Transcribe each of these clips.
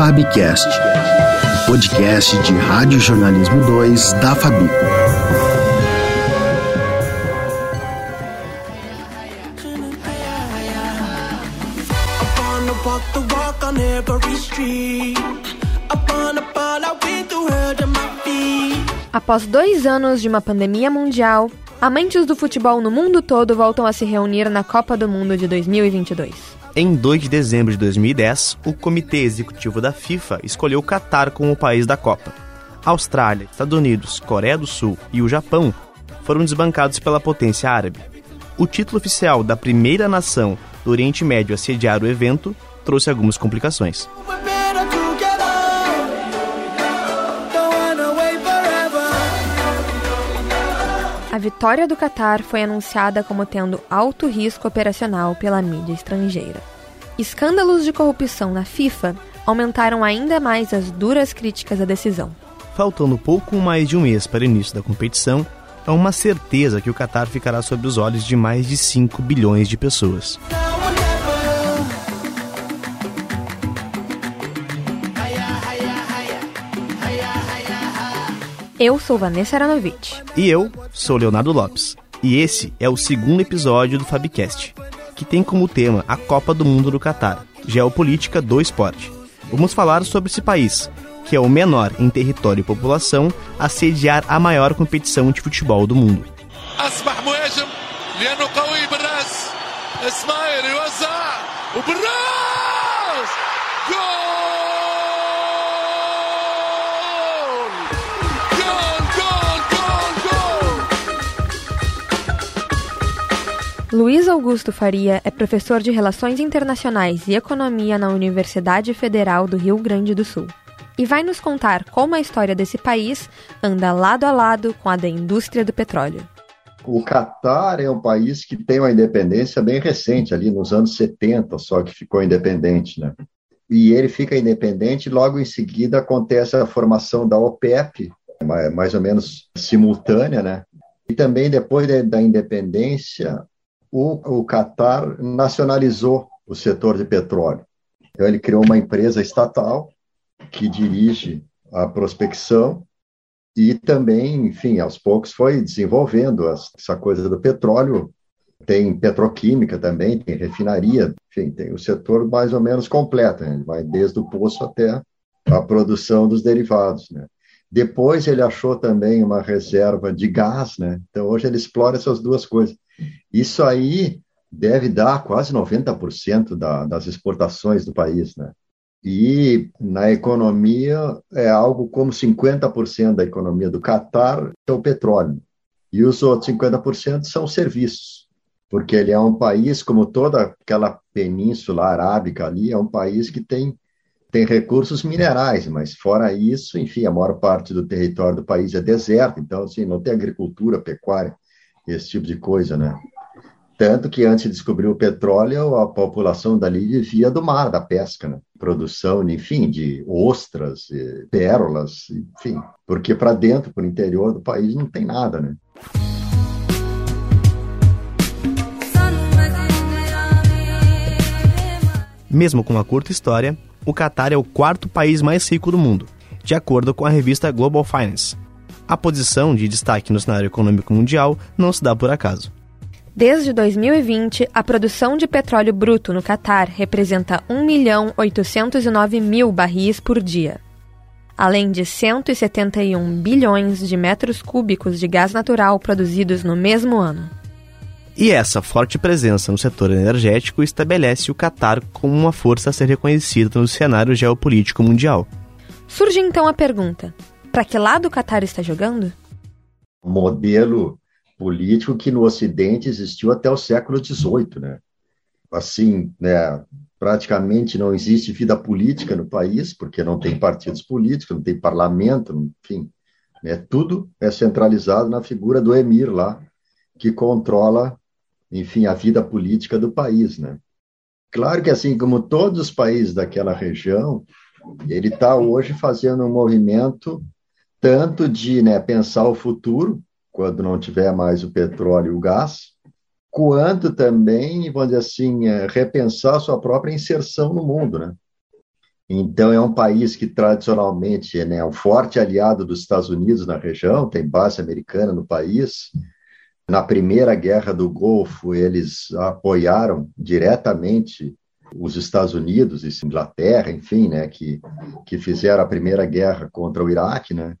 Fabcast, podcast de Rádio Jornalismo 2 da Fabi. Após dois anos de uma pandemia mundial, amantes do futebol no mundo todo voltam a se reunir na Copa do Mundo de 2022. Em 2 de dezembro de 2010, o Comitê Executivo da FIFA escolheu o Catar como o país da Copa. Austrália, Estados Unidos, Coreia do Sul e o Japão foram desbancados pela potência árabe. O título oficial da primeira nação do Oriente Médio a sediar o evento trouxe algumas complicações. A vitória do Catar foi anunciada como tendo alto risco operacional pela mídia estrangeira. Escândalos de corrupção na FIFA aumentaram ainda mais as duras críticas à decisão. Faltando pouco mais de um mês para o início da competição, é uma certeza que o Catar ficará sob os olhos de mais de 5 bilhões de pessoas. Eu sou Vanessa Aranovich. E eu sou Leonardo Lopes. E esse é o segundo episódio do Fabcast, que tem como tema a Copa do Mundo do Catar, geopolítica do esporte. Vamos falar sobre esse país, que é o menor em território e população a sediar a maior competição de futebol do mundo. Luiz Augusto Faria é professor de Relações Internacionais e Economia na Universidade Federal do Rio Grande do Sul. E vai nos contar como a história desse país anda lado a lado com a da indústria do petróleo. O Catar é um país que tem uma independência bem recente, ali nos anos 70 só que ficou independente, né? E ele fica independente, logo em seguida acontece a formação da OPEP, mais ou menos simultânea, né? E também depois da independência, o, o Qatar nacionalizou o setor de petróleo. Então, ele criou uma empresa estatal que dirige a prospecção e também, enfim, aos poucos foi desenvolvendo essa coisa do petróleo. Tem petroquímica também, tem refinaria, enfim, tem o setor mais ou menos completo, né? vai desde o poço até a produção dos derivados, né? Depois ele achou também uma reserva de gás, né? Então hoje ele explora essas duas coisas. Isso aí deve dar quase 90% da, das exportações do país, né? E na economia é algo como 50% da economia do Catar é o petróleo. E os outros 50% são serviços, porque ele é um país, como toda aquela península arábica ali, é um país que tem, tem recursos minerais, mas fora isso, enfim, a maior parte do território do país é deserto, então assim, não tem agricultura, pecuária esse tipo de coisa, né? Tanto que antes de descobrir o petróleo, a população dali vivia do mar, da pesca, né? Produção, enfim, de ostras, pérolas, enfim. Porque para dentro, para o interior do país, não tem nada, né? Mesmo com uma curta história, o Catar é o quarto país mais rico do mundo, de acordo com a revista Global Finance, a posição de destaque no cenário econômico mundial não se dá por acaso. Desde 2020, a produção de petróleo bruto no Catar representa 1 milhão 809 mil barris por dia, além de 171 bilhões de metros cúbicos de gás natural produzidos no mesmo ano. E essa forte presença no setor energético estabelece o Catar como uma força a ser reconhecida no cenário geopolítico mundial. Surge então a pergunta: para que lado o Qatar está jogando? Modelo político que no Ocidente existiu até o século XVIII, né? Assim, né, praticamente não existe vida política no país, porque não tem partidos políticos, não tem parlamento, enfim, né, tudo é centralizado na figura do emir lá, que controla, enfim, a vida política do país, né? Claro que assim como todos os países daquela região, ele está hoje fazendo um movimento tanto de né, pensar o futuro, quando não tiver mais o petróleo e o gás, quanto também, vamos dizer assim, é, repensar a sua própria inserção no mundo, né? Então, é um país que tradicionalmente né, é um forte aliado dos Estados Unidos na região, tem base americana no país. Na primeira guerra do Golfo, eles apoiaram diretamente os Estados Unidos e Inglaterra, enfim, né, que, que fizeram a primeira guerra contra o Iraque, né.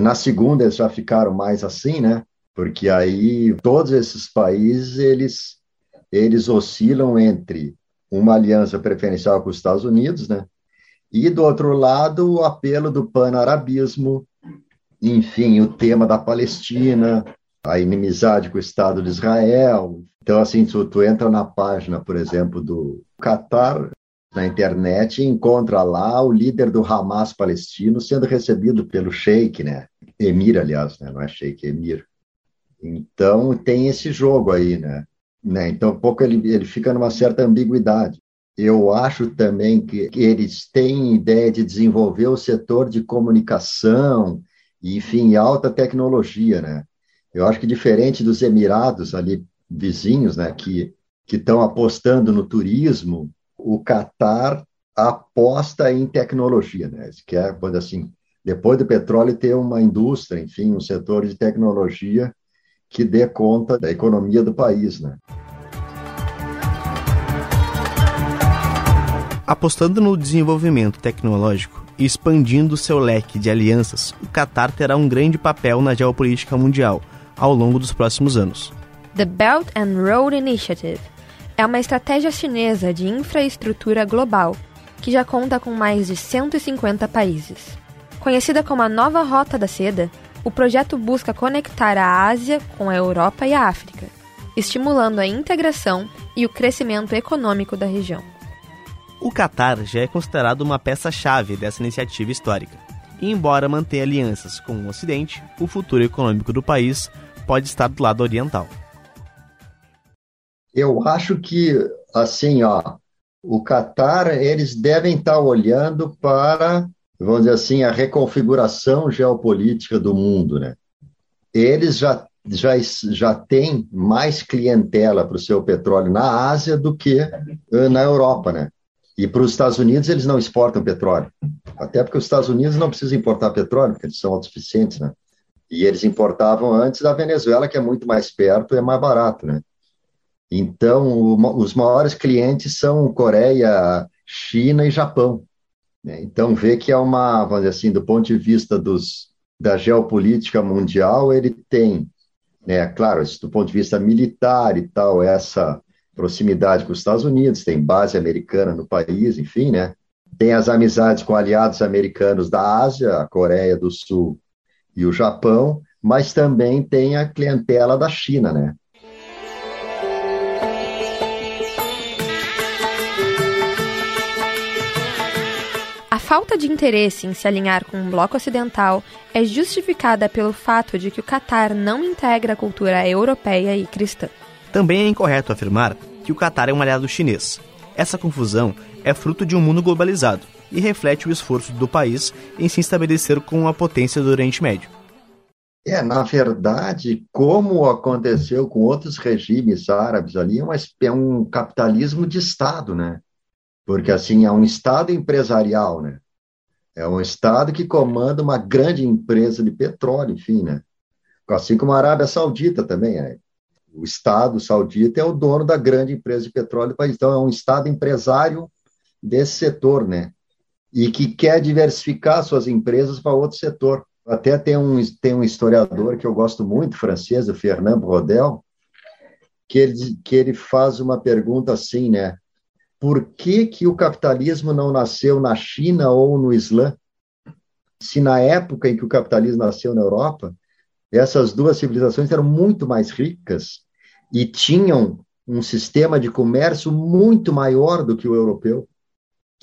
Na segunda eles já ficaram mais assim, né, porque aí todos esses países eles eles oscilam entre uma aliança preferencial com os Estados Unidos, né, e do outro lado o apelo do pan-arabismo, enfim, o tema da Palestina, a inimizade com o Estado de Israel. Então, assim, tu, tu entra na página, por exemplo, do Qatar, na internet e encontra lá o líder do Hamas palestino sendo recebido pelo sheik, né? Emir, aliás, né? não é sheik, é emir. Então, tem esse jogo aí, né? né? Então, um pouco ele, ele fica numa certa ambiguidade. Eu acho também que eles têm ideia de desenvolver o setor de comunicação, enfim, alta tecnologia, né? Eu acho que diferente dos Emirados ali vizinhos, né, que que estão apostando no turismo, o Catar aposta em tecnologia, né? Quer, quando assim, depois do petróleo ter uma indústria, enfim, um setor de tecnologia que dê conta da economia do país, né? Apostando no desenvolvimento tecnológico e expandindo seu leque de alianças, o Catar terá um grande papel na geopolítica mundial ao longo dos próximos anos. The Belt and Road Initiative é uma estratégia chinesa de infraestrutura global que já conta com mais de 150 países. Conhecida como a Nova Rota da Seda, o projeto busca conectar a Ásia com a Europa e a África, estimulando a integração e o crescimento econômico da região. O Catar já é considerado uma peça-chave dessa iniciativa histórica. Embora mantenha alianças com o Ocidente, o futuro econômico do país pode estar do lado oriental. Eu acho que, assim, ó, o Catar, eles devem estar olhando para, vamos dizer assim, a reconfiguração geopolítica do mundo, né? Eles já, já, já têm mais clientela para o seu petróleo na Ásia do que eh, na Europa, né? E para os Estados Unidos, eles não exportam petróleo. Até porque os Estados Unidos não precisam importar petróleo, porque eles são autossuficientes, né? E eles importavam antes da Venezuela, que é muito mais perto e é mais barato, né? Então, o, os maiores clientes são Coreia, China e Japão. Né? Então, vê que é uma, vamos dizer assim, do ponto de vista dos, da geopolítica mundial, ele tem, né, claro, do ponto de vista militar e tal, essa proximidade com os Estados Unidos, tem base americana no país, enfim, né? Tem as amizades com aliados americanos da Ásia, a Coreia do Sul e o Japão, mas também tem a clientela da China, né? falta de interesse em se alinhar com o bloco ocidental é justificada pelo fato de que o Catar não integra a cultura europeia e cristã. Também é incorreto afirmar que o Catar é um aliado chinês. Essa confusão é fruto de um mundo globalizado e reflete o esforço do país em se estabelecer como uma potência do Oriente Médio. É, na verdade, como aconteceu com outros regimes árabes ali, é, é um capitalismo de Estado, né? porque assim é um estado empresarial, né? É um estado que comanda uma grande empresa de petróleo, enfim, né? Assim como a Arábia Saudita também é. O estado saudita é o dono da grande empresa de petróleo do país. Então é um estado empresário desse setor, né? E que quer diversificar suas empresas para outro setor. Até tem um, tem um historiador que eu gosto muito, francês, o Fernand Brodel, que ele, que ele faz uma pergunta assim, né? por que, que o capitalismo não nasceu na China ou no Islã? Se na época em que o capitalismo nasceu na Europa, essas duas civilizações eram muito mais ricas e tinham um sistema de comércio muito maior do que o europeu.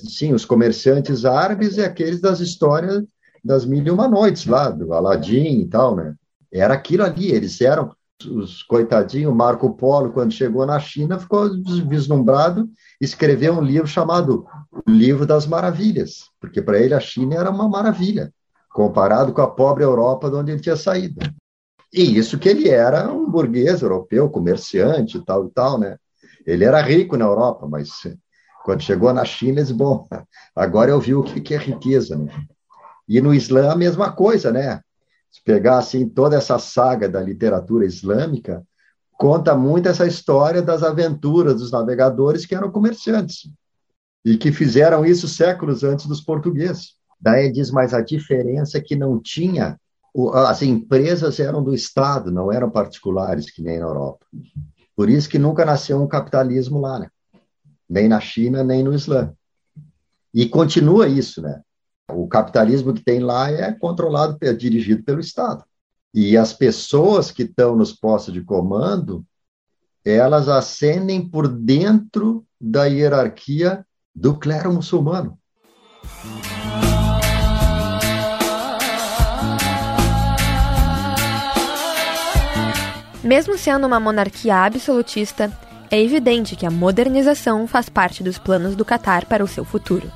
Sim, os comerciantes árabes é aqueles das histórias das mil e uma noites lá, do Aladim e tal, né? Era aquilo ali, eles eram os coitadinhos, Marco Polo, quando chegou na China, ficou vislumbrado, escreveu um livro chamado O Livro das Maravilhas, porque para ele a China era uma maravilha, comparado com a pobre Europa de onde ele tinha saído. E isso que ele era um burguês europeu, comerciante e tal e tal, né? Ele era rico na Europa, mas Quando chegou na China, eles, bom, agora eu vi o que é riqueza. Né? E no Islã, a mesma coisa, né? Se pegar assim toda essa saga da literatura islâmica, conta muito essa história das aventuras dos navegadores que eram comerciantes e que fizeram isso séculos antes dos portugueses. Daí diz, mas a diferença é que não tinha, as empresas eram do Estado, não eram particulares, que nem na Europa. Por isso que nunca nasceu um capitalismo lá, né? Nem na China, nem no Islã. E continua isso, né? O capitalismo que tem lá é controlado, é dirigido pelo Estado. E as pessoas que estão nos postos de comando, elas ascendem por dentro da hierarquia do clero muçulmano. Mesmo sendo uma monarquia absolutista, é evidente que a modernização faz parte dos planos do Catar para o seu futuro.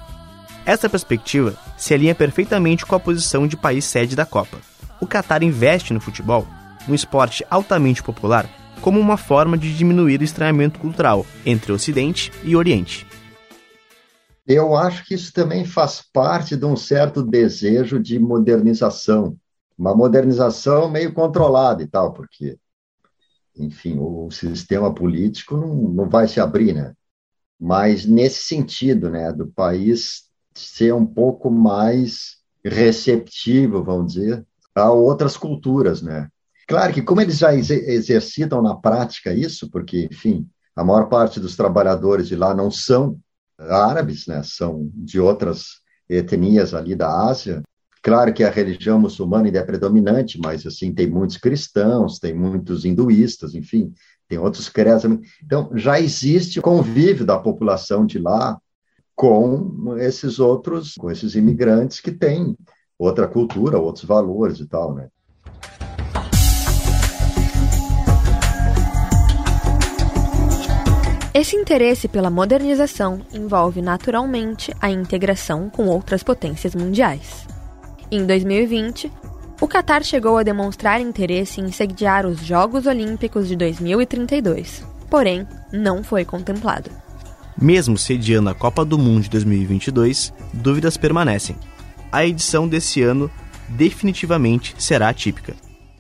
Essa perspectiva se alinha perfeitamente com a posição de país sede da Copa. O Catar investe no futebol, um esporte altamente popular, como uma forma de diminuir o estranhamento cultural entre Ocidente e Oriente. Eu acho que isso também faz parte de um certo desejo de modernização, uma modernização meio controlada e tal, porque enfim, o sistema político não, não vai se abrir, né? Mas nesse sentido, né, do país ser um pouco mais receptivo, vamos dizer, a outras culturas, né? Claro que como eles já exercitam na prática isso, porque, enfim, a maior parte dos trabalhadores de lá não são árabes, né? São de outras etnias ali da Ásia, Claro que a religião muçulmana ainda é predominante, mas assim tem muitos cristãos, tem muitos hinduístas, enfim, tem outros credos. Então já existe convívio da população de lá com esses outros, com esses imigrantes que têm outra cultura, outros valores e tal, né? Esse interesse pela modernização envolve naturalmente a integração com outras potências mundiais. Em 2020, o Catar chegou a demonstrar interesse em sediar os Jogos Olímpicos de 2032, porém não foi contemplado. Mesmo sediando a Copa do Mundo de 2022, dúvidas permanecem. A edição desse ano definitivamente será atípica.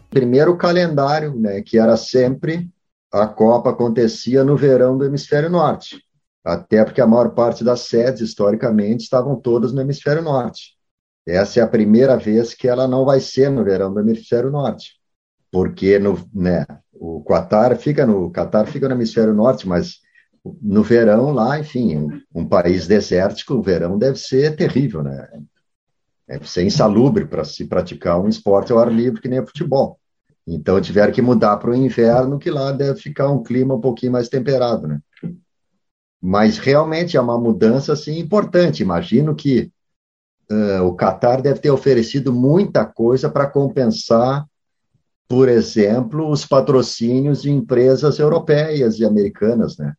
Primeiro o calendário, né, que era sempre a Copa acontecia no verão do hemisfério norte, até porque a maior parte das sedes historicamente estavam todas no hemisfério norte. Essa é a primeira vez que ela não vai ser no verão do hemisfério norte, porque no, né, o Qatar fica no Qatar fica no hemisfério norte, mas no verão lá, enfim, um, um país desértico, o verão deve ser terrível, né? Deve ser insalubre para se praticar um esporte ao ar livre que nem o futebol. Então tiveram que mudar para o inverno, que lá deve ficar um clima um pouquinho mais temperado, né? Mas realmente é uma mudança assim importante. Imagino que uh, o Qatar deve ter oferecido muita coisa para compensar, por exemplo, os patrocínios de empresas europeias e americanas, né?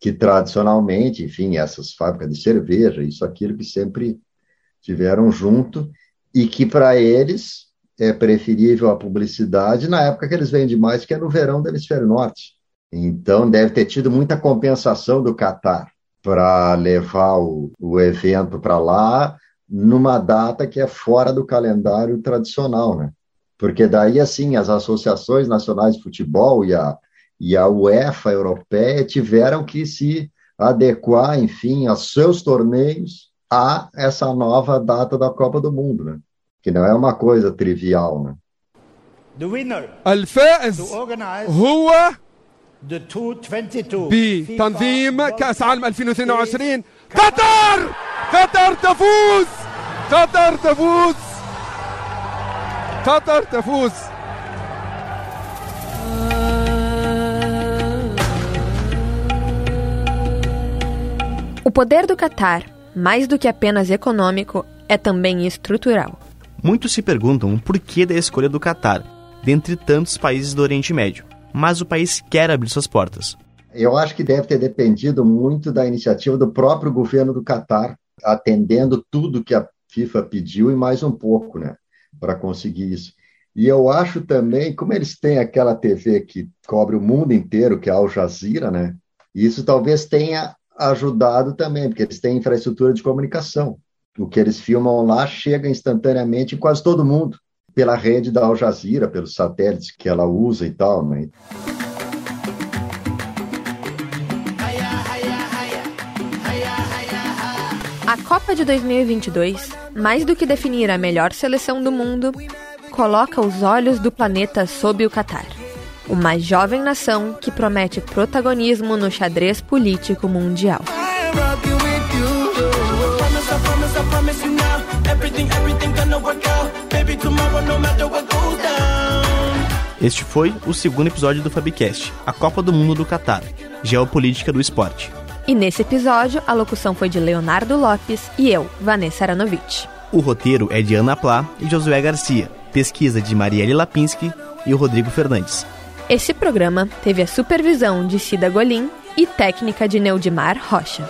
Que tradicionalmente, enfim, essas fábricas de cerveja, isso, aquilo que sempre tiveram junto, e que para eles é preferível a publicidade na época que eles vendem mais, que é no verão do hemisfério norte. Então, deve ter tido muita compensação do Qatar para levar o, o evento para lá numa data que é fora do calendário tradicional, né? Porque daí, assim, as associações nacionais de futebol e a, e a UEFA europeia tiveram que se adequar, enfim, aos seus torneios a essa nova data da Copa do Mundo, né? Que não é uma coisa trivial, né? الفائز هو بتنظيم كأس عالم 2022 قطر قطر تفوز قطر تفوز قطر تفوز O poder do Catar, mais do que apenas econômico, é também estrutural. Muitos se perguntam o porquê da escolha do Catar, dentre tantos países do Oriente Médio. Mas o país quer abrir suas portas. Eu acho que deve ter dependido muito da iniciativa do próprio governo do Catar, atendendo tudo que a FIFA pediu e mais um pouco, né, para conseguir isso. E eu acho também, como eles têm aquela TV que cobre o mundo inteiro, que é a Al Jazeera, né, isso talvez tenha ajudado também, porque eles têm infraestrutura de comunicação. O que eles filmam lá chega instantaneamente em quase todo mundo, pela rede da Al Jazeera, pelos satélites que ela usa e tal. Né? Copa de 2022, mais do que definir a melhor seleção do mundo, coloca os olhos do planeta sob o Catar. Uma jovem nação que promete protagonismo no xadrez político mundial. Este foi o segundo episódio do Fabcast, a Copa do Mundo do Catar, Geopolítica do Esporte. E nesse episódio, a locução foi de Leonardo Lopes e eu, Vanessa Aranovich. O roteiro é de Ana Plá e Josué Garcia, pesquisa de Marielle Lapinski e o Rodrigo Fernandes. Esse programa teve a supervisão de Cida Golim e técnica de Neudimar Rocha.